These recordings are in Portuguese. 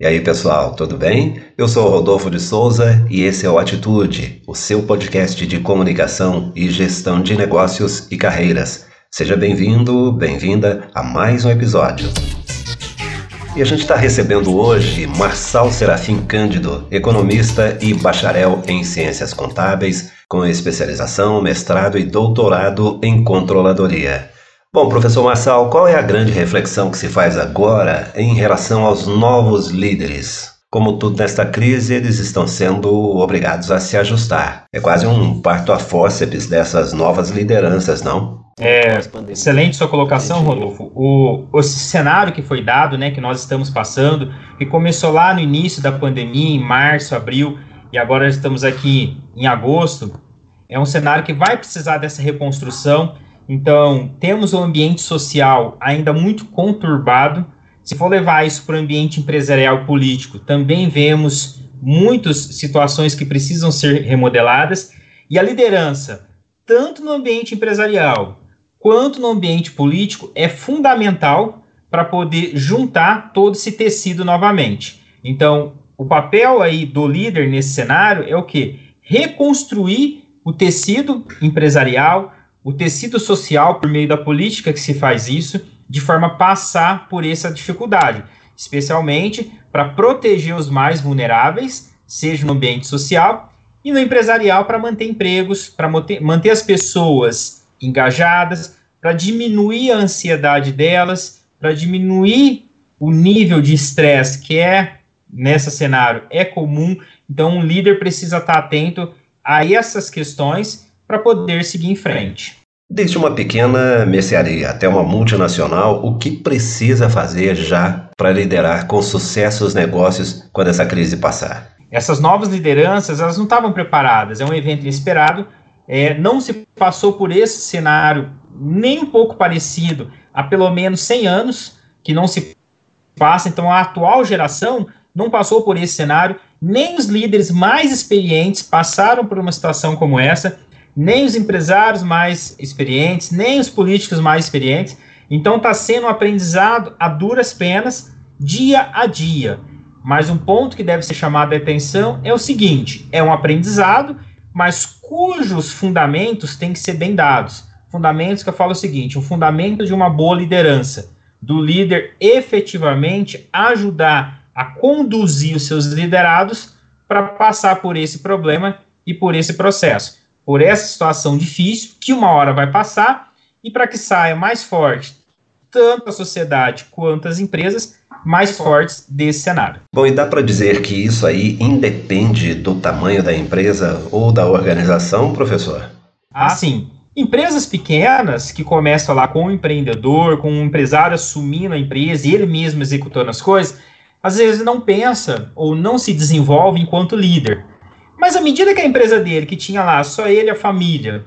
E aí, pessoal, tudo bem? Eu sou Rodolfo de Souza e esse é o Atitude, o seu podcast de comunicação e gestão de negócios e carreiras. Seja bem-vindo, bem-vinda a mais um episódio. E a gente está recebendo hoje Marçal Serafim Cândido, economista e bacharel em ciências contábeis, com especialização, mestrado e doutorado em controladoria. Bom, professor Marçal, qual é a grande reflexão que se faz agora em relação aos novos líderes? Como tudo nesta crise, eles estão sendo obrigados a se ajustar. É quase um parto a fórceps dessas novas lideranças, não? É, excelente sua colocação, Rodolfo. O, o cenário que foi dado, né, que nós estamos passando, que começou lá no início da pandemia, em março, abril, e agora estamos aqui em agosto, é um cenário que vai precisar dessa reconstrução então, temos um ambiente social ainda muito conturbado. Se for levar isso para o ambiente empresarial político, também vemos muitas situações que precisam ser remodeladas. E a liderança, tanto no ambiente empresarial quanto no ambiente político, é fundamental para poder juntar todo esse tecido novamente. Então, o papel aí do líder nesse cenário é o que? Reconstruir o tecido empresarial, o tecido social, por meio da política que se faz isso, de forma a passar por essa dificuldade, especialmente para proteger os mais vulneráveis, seja no ambiente social e no empresarial, para manter empregos, para manter as pessoas engajadas, para diminuir a ansiedade delas, para diminuir o nível de estresse que é nesse cenário é comum. Então, um líder precisa estar atento a essas questões para poder seguir em frente. Desde uma pequena mercearia até uma multinacional, o que precisa fazer já para liderar com sucesso os negócios quando essa crise passar? Essas novas lideranças, elas não estavam preparadas, é um evento inesperado, é, não se passou por esse cenário nem um pouco parecido há pelo menos 100 anos, que não se passa, então a atual geração não passou por esse cenário, nem os líderes mais experientes passaram por uma situação como essa, nem os empresários mais experientes, nem os políticos mais experientes. Então está sendo um aprendizado a duras penas, dia a dia. Mas um ponto que deve ser chamado a atenção é o seguinte: é um aprendizado, mas cujos fundamentos têm que ser bem dados. Fundamentos que eu falo o seguinte: o fundamento de uma boa liderança, do líder efetivamente ajudar a conduzir os seus liderados para passar por esse problema e por esse processo por essa situação difícil, que uma hora vai passar, e para que saia mais forte tanto a sociedade quanto as empresas mais fortes desse cenário. Bom, e dá para dizer que isso aí independe do tamanho da empresa ou da organização, professor? Ah, sim. Empresas pequenas que começam lá com um empreendedor, com um empresário assumindo a empresa e ele mesmo executando as coisas, às vezes não pensa ou não se desenvolve enquanto líder. Mas à medida que a empresa dele, que tinha lá só ele e a família,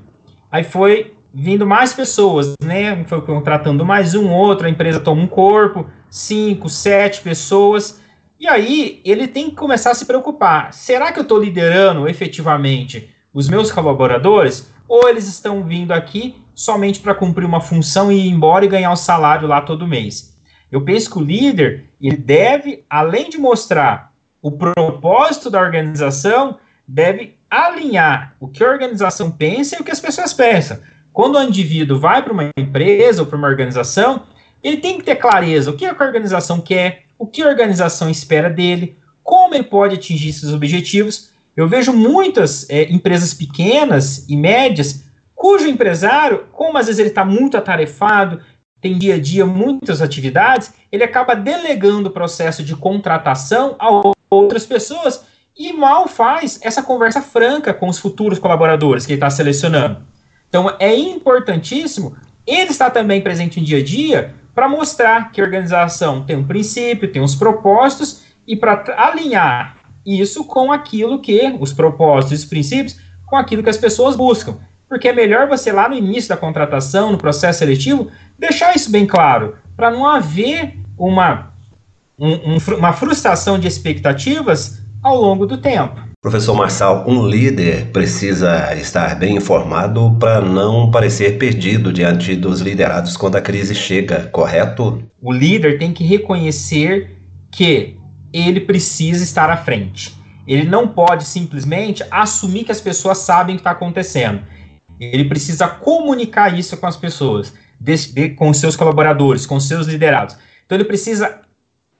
aí foi vindo mais pessoas, né? Foi contratando mais um, outro, a empresa toma um corpo, cinco, sete pessoas. E aí ele tem que começar a se preocupar. Será que eu estou liderando efetivamente os meus colaboradores? Ou eles estão vindo aqui somente para cumprir uma função e ir embora e ganhar o salário lá todo mês? Eu penso que o líder ele deve, além de mostrar o propósito da organização, deve alinhar o que a organização pensa e o que as pessoas pensam. Quando o indivíduo vai para uma empresa ou para uma organização, ele tem que ter clareza o que a organização quer, o que a organização espera dele, como ele pode atingir esses objetivos. Eu vejo muitas é, empresas pequenas e médias cujo empresário, como às vezes ele está muito atarefado, tem dia a dia muitas atividades, ele acaba delegando o processo de contratação a outras pessoas e mal faz essa conversa franca com os futuros colaboradores que ele está selecionando. Então, é importantíssimo ele estar também presente no dia a dia para mostrar que a organização tem um princípio, tem uns propósitos e para alinhar isso com aquilo que os propósitos e os princípios com aquilo que as pessoas buscam. Porque é melhor você lá no início da contratação, no processo seletivo, deixar isso bem claro, para não haver uma, um, um, uma frustração de expectativas ao longo do tempo. Professor Marçal, um líder precisa estar bem informado para não parecer perdido diante dos liderados quando a crise chega, correto? O líder tem que reconhecer que ele precisa estar à frente. Ele não pode simplesmente assumir que as pessoas sabem o que está acontecendo. Ele precisa comunicar isso com as pessoas, com seus colaboradores, com seus liderados. Então ele precisa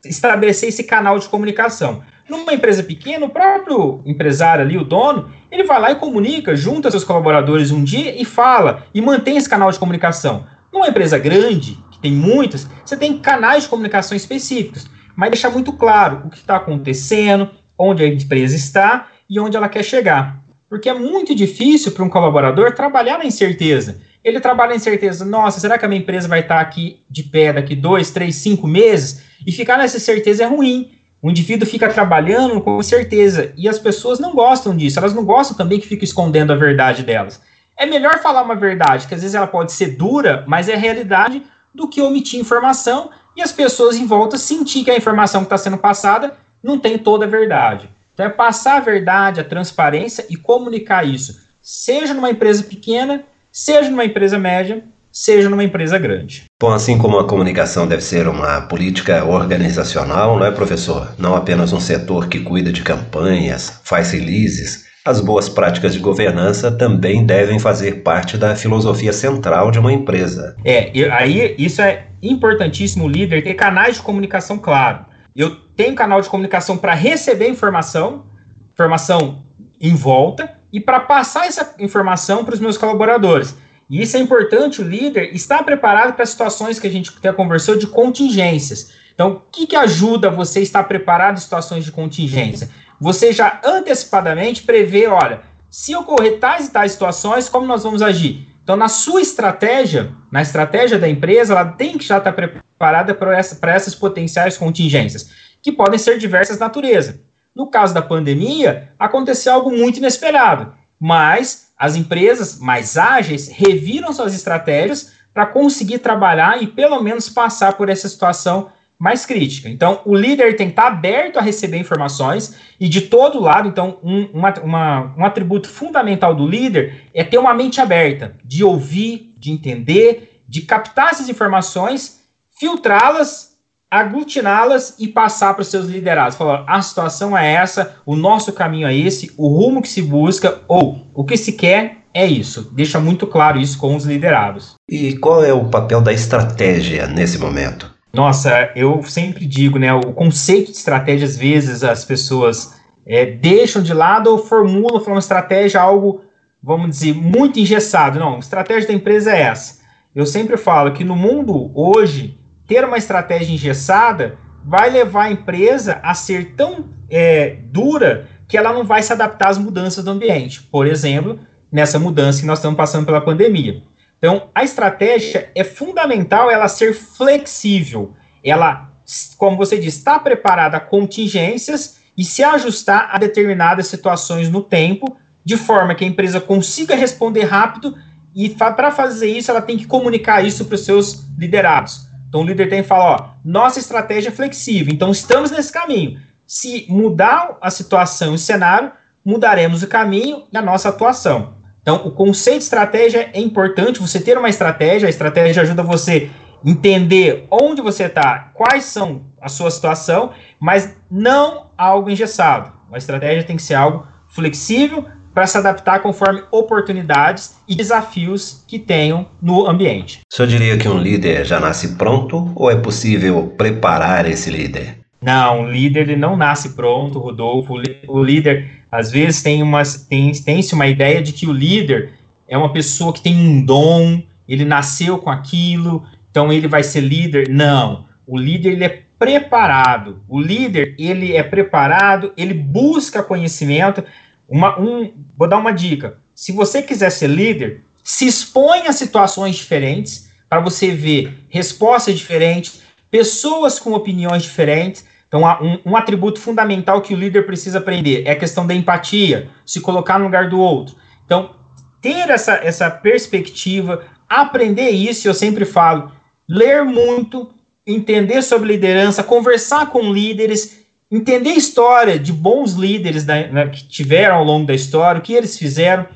estabelecer esse canal de comunicação. Numa empresa pequena, o próprio empresário ali, o dono, ele vai lá e comunica, junta seus colaboradores um dia e fala, e mantém esse canal de comunicação. Numa empresa grande, que tem muitas, você tem canais de comunicação específicos, mas deixar muito claro o que está acontecendo, onde a empresa está e onde ela quer chegar. Porque é muito difícil para um colaborador trabalhar na incerteza. Ele trabalha na incerteza, nossa, será que a minha empresa vai estar aqui de pé daqui dois, três, cinco meses? E ficar nessa certeza é ruim. O indivíduo fica trabalhando com certeza e as pessoas não gostam disso. Elas não gostam também que fique escondendo a verdade delas. É melhor falar uma verdade, que às vezes ela pode ser dura, mas é realidade, do que omitir informação e as pessoas em volta sentir que a informação que está sendo passada não tem toda a verdade. Então é passar a verdade, a transparência e comunicar isso, seja numa empresa pequena, seja numa empresa média, seja numa empresa grande. Bom, assim como a comunicação deve ser uma política organizacional, não é, professor? Não apenas um setor que cuida de campanhas, faz releases, as boas práticas de governança também devem fazer parte da filosofia central de uma empresa. É, aí isso é importantíssimo, o líder ter canais de comunicação claro. Eu tenho canal de comunicação para receber informação, informação em volta, e para passar essa informação para os meus colaboradores. E isso é importante, o líder estar preparado para situações que a gente até conversou de contingências. Então, o que, que ajuda você a estar preparado em situações de contingência? Você já antecipadamente prevê, olha, se ocorrer tais e tais situações, como nós vamos agir? Então, na sua estratégia, na estratégia da empresa, ela tem que já estar preparada para essa, essas potenciais contingências, que podem ser diversas natureza. No caso da pandemia, aconteceu algo muito inesperado, mas as empresas mais ágeis reviram suas estratégias para conseguir trabalhar e pelo menos passar por essa situação mais crítica. Então, o líder tem que estar aberto a receber informações e de todo lado, então, um, uma, uma, um atributo fundamental do líder é ter uma mente aberta, de ouvir, de entender, de captar essas informações, filtrá-las aglutiná-las e passar para os seus liderados. Falar, a situação é essa, o nosso caminho é esse, o rumo que se busca, ou o que se quer é isso. Deixa muito claro isso com os liderados. E qual é o papel da estratégia nesse momento? Nossa, eu sempre digo, né, o conceito de estratégia, às vezes, as pessoas é, deixam de lado ou formulam uma estratégia algo, vamos dizer, muito engessado. Não, a estratégia da empresa é essa. Eu sempre falo que no mundo hoje, ter uma estratégia engessada vai levar a empresa a ser tão é, dura que ela não vai se adaptar às mudanças do ambiente. Por exemplo, nessa mudança que nós estamos passando pela pandemia. Então, a estratégia é fundamental ela ser flexível. Ela, como você diz, está preparada a contingências e se ajustar a determinadas situações no tempo, de forma que a empresa consiga responder rápido e para fazer isso ela tem que comunicar isso para os seus liderados. Então o líder tem que falar, ó, nossa estratégia é flexível, então estamos nesse caminho. Se mudar a situação e o cenário, mudaremos o caminho e a nossa atuação. Então, o conceito de estratégia é importante, você ter uma estratégia, a estratégia ajuda você entender onde você está, quais são a sua situação, mas não algo engessado. A estratégia tem que ser algo flexível, para se adaptar conforme oportunidades e desafios que tenham no ambiente. O senhor diria que um líder já nasce pronto ou é possível preparar esse líder? Não, o líder ele não nasce pronto, Rodolfo. O líder, às vezes, tem uma, tem, tem-se uma ideia de que o líder é uma pessoa que tem um dom, ele nasceu com aquilo, então ele vai ser líder. Não, o líder ele é preparado. O líder ele é preparado, ele busca conhecimento. Uma, um, vou dar uma dica. Se você quiser ser líder, se expõe a situações diferentes para você ver respostas diferentes, pessoas com opiniões diferentes. Então, um, um, atributo fundamental que o líder precisa aprender é a questão da empatia, se colocar no lugar do outro. Então, ter essa, essa perspectiva, aprender isso, eu sempre falo, ler muito, entender sobre liderança, conversar com líderes, entender a história de bons líderes da, né, que tiveram ao longo da história, o que eles fizeram.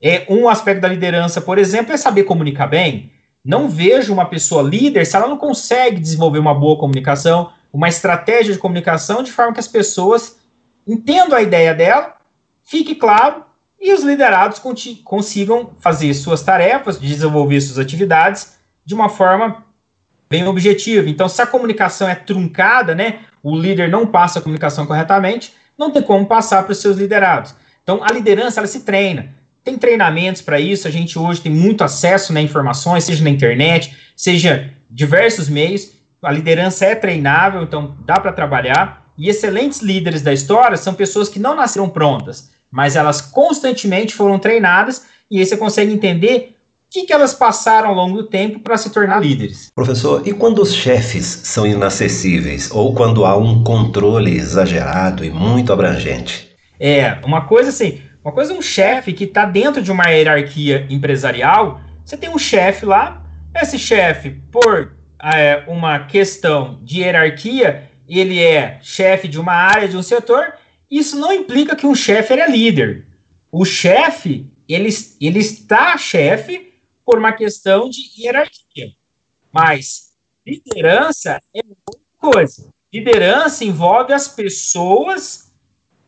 É, um aspecto da liderança, por exemplo, é saber comunicar bem. Não vejo uma pessoa líder se ela não consegue desenvolver uma boa comunicação. uma estratégia de comunicação de forma que as pessoas entendam a ideia dela, fique claro e os liderados consigam fazer suas tarefas, desenvolver suas atividades de uma forma bem objetiva. Então, se a comunicação é truncada, né, o líder não passa a comunicação corretamente, não tem como passar para os seus liderados. Então, a liderança ela se treina. Tem treinamentos para isso, a gente hoje tem muito acesso né, a informações, seja na internet, seja diversos meios. A liderança é treinável, então dá para trabalhar. E excelentes líderes da história são pessoas que não nasceram prontas, mas elas constantemente foram treinadas e aí você consegue entender que, que elas passaram ao longo do tempo para se tornar líderes. Professor, e quando os chefes são inacessíveis ou quando há um controle exagerado e muito abrangente? É, uma coisa assim, uma coisa é um chefe que está dentro de uma hierarquia empresarial, você tem um chefe lá, esse chefe, por é, uma questão de hierarquia, ele é chefe de uma área, de um setor, isso não implica que um chefe é líder. O chefe, ele, ele está chefe por uma questão de hierarquia. Mas liderança é outra coisa. Liderança envolve as pessoas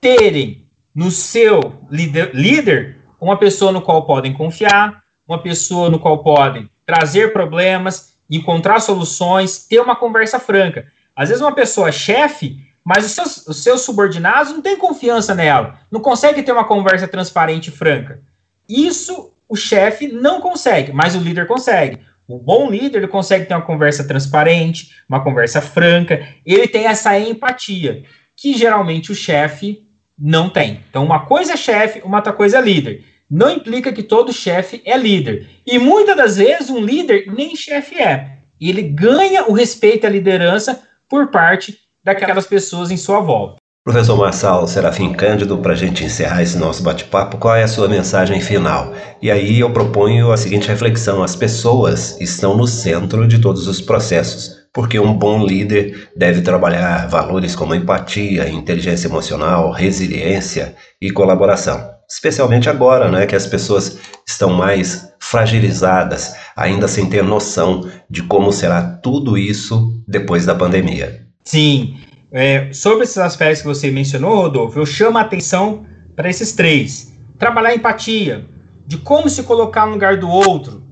terem no seu líder, líder uma pessoa no qual podem confiar, uma pessoa no qual podem trazer problemas, encontrar soluções, ter uma conversa franca. Às vezes uma pessoa é chefe, mas os seus, os seus subordinados não têm confiança nela, não consegue ter uma conversa transparente e franca. Isso o chefe não consegue, mas o líder consegue. O bom líder ele consegue ter uma conversa transparente, uma conversa franca, ele tem essa empatia, que geralmente o chefe não tem. Então, uma coisa é chefe, uma outra coisa é líder. Não implica que todo chefe é líder. E muitas das vezes um líder nem chefe é. Ele ganha o respeito à liderança por parte daquelas pessoas em sua volta. Professor Marçal Serafim Cândido, para a gente encerrar esse nosso bate-papo, qual é a sua mensagem final? E aí eu proponho a seguinte reflexão: as pessoas estão no centro de todos os processos, porque um bom líder deve trabalhar valores como empatia, inteligência emocional, resiliência e colaboração. Especialmente agora, né, que as pessoas estão mais fragilizadas, ainda sem ter noção de como será tudo isso depois da pandemia. Sim, é, sobre esses aspectos que você mencionou, Rodolfo, eu chamo a atenção para esses três. Trabalhar a empatia, de como se colocar no lugar do outro,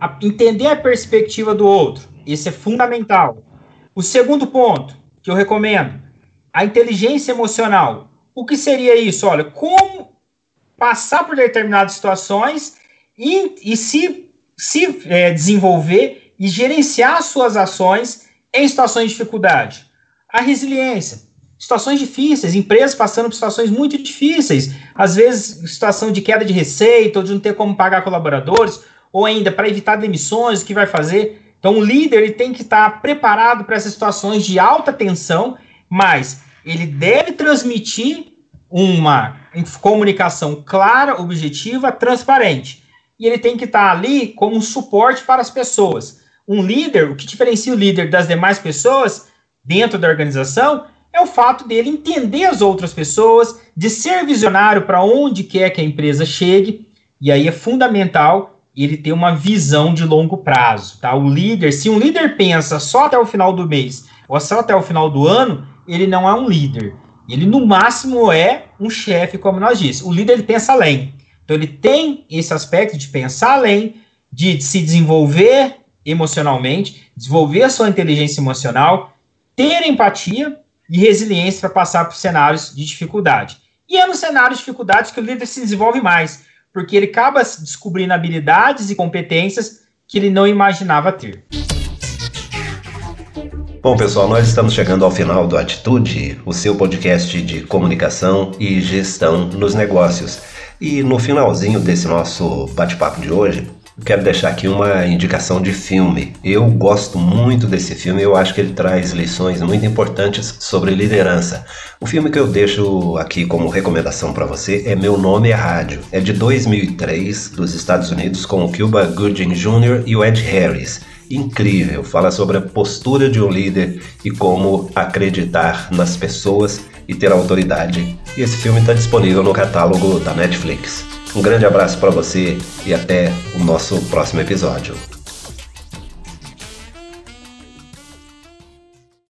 a, entender a perspectiva do outro. Isso é fundamental. O segundo ponto que eu recomendo, a inteligência emocional. O que seria isso? Olha, como passar por determinadas situações e, e se, se é, desenvolver e gerenciar suas ações em situações de dificuldade a resiliência. Situações difíceis, empresas passando por situações muito difíceis, às vezes situação de queda de receita, ou de não ter como pagar colaboradores, ou ainda para evitar demissões, o que vai fazer. Então, o líder ele tem que estar preparado para essas situações de alta tensão, mas ele deve transmitir uma comunicação clara, objetiva, transparente. E ele tem que estar ali como um suporte para as pessoas. Um líder, o que diferencia o líder das demais pessoas dentro da organização é o fato dele entender as outras pessoas, de ser visionário para onde quer que a empresa chegue, e aí é fundamental ele ter uma visão de longo prazo, tá? O líder, se um líder pensa só até o final do mês ou só até o final do ano, ele não é um líder. Ele no máximo é um chefe, como nós disse. O líder ele pensa além. Então ele tem esse aspecto de pensar além, de se desenvolver emocionalmente, desenvolver a sua inteligência emocional, ter empatia e resiliência para passar por cenários de dificuldade. E é no cenário de dificuldade que o líder se desenvolve mais, porque ele acaba descobrindo habilidades e competências que ele não imaginava ter. Bom, pessoal, nós estamos chegando ao final do Atitude, o seu podcast de comunicação e gestão nos negócios. E no finalzinho desse nosso bate-papo de hoje, Quero deixar aqui uma indicação de filme. Eu gosto muito desse filme, eu acho que ele traz lições muito importantes sobre liderança. O filme que eu deixo aqui como recomendação para você é Meu Nome é Rádio. É de 2003, dos Estados Unidos, com o Cuba Gooding Jr. e o Ed Harris. Incrível, fala sobre a postura de um líder e como acreditar nas pessoas e ter autoridade. E esse filme está disponível no catálogo da Netflix. Um grande abraço para você e até o nosso próximo episódio.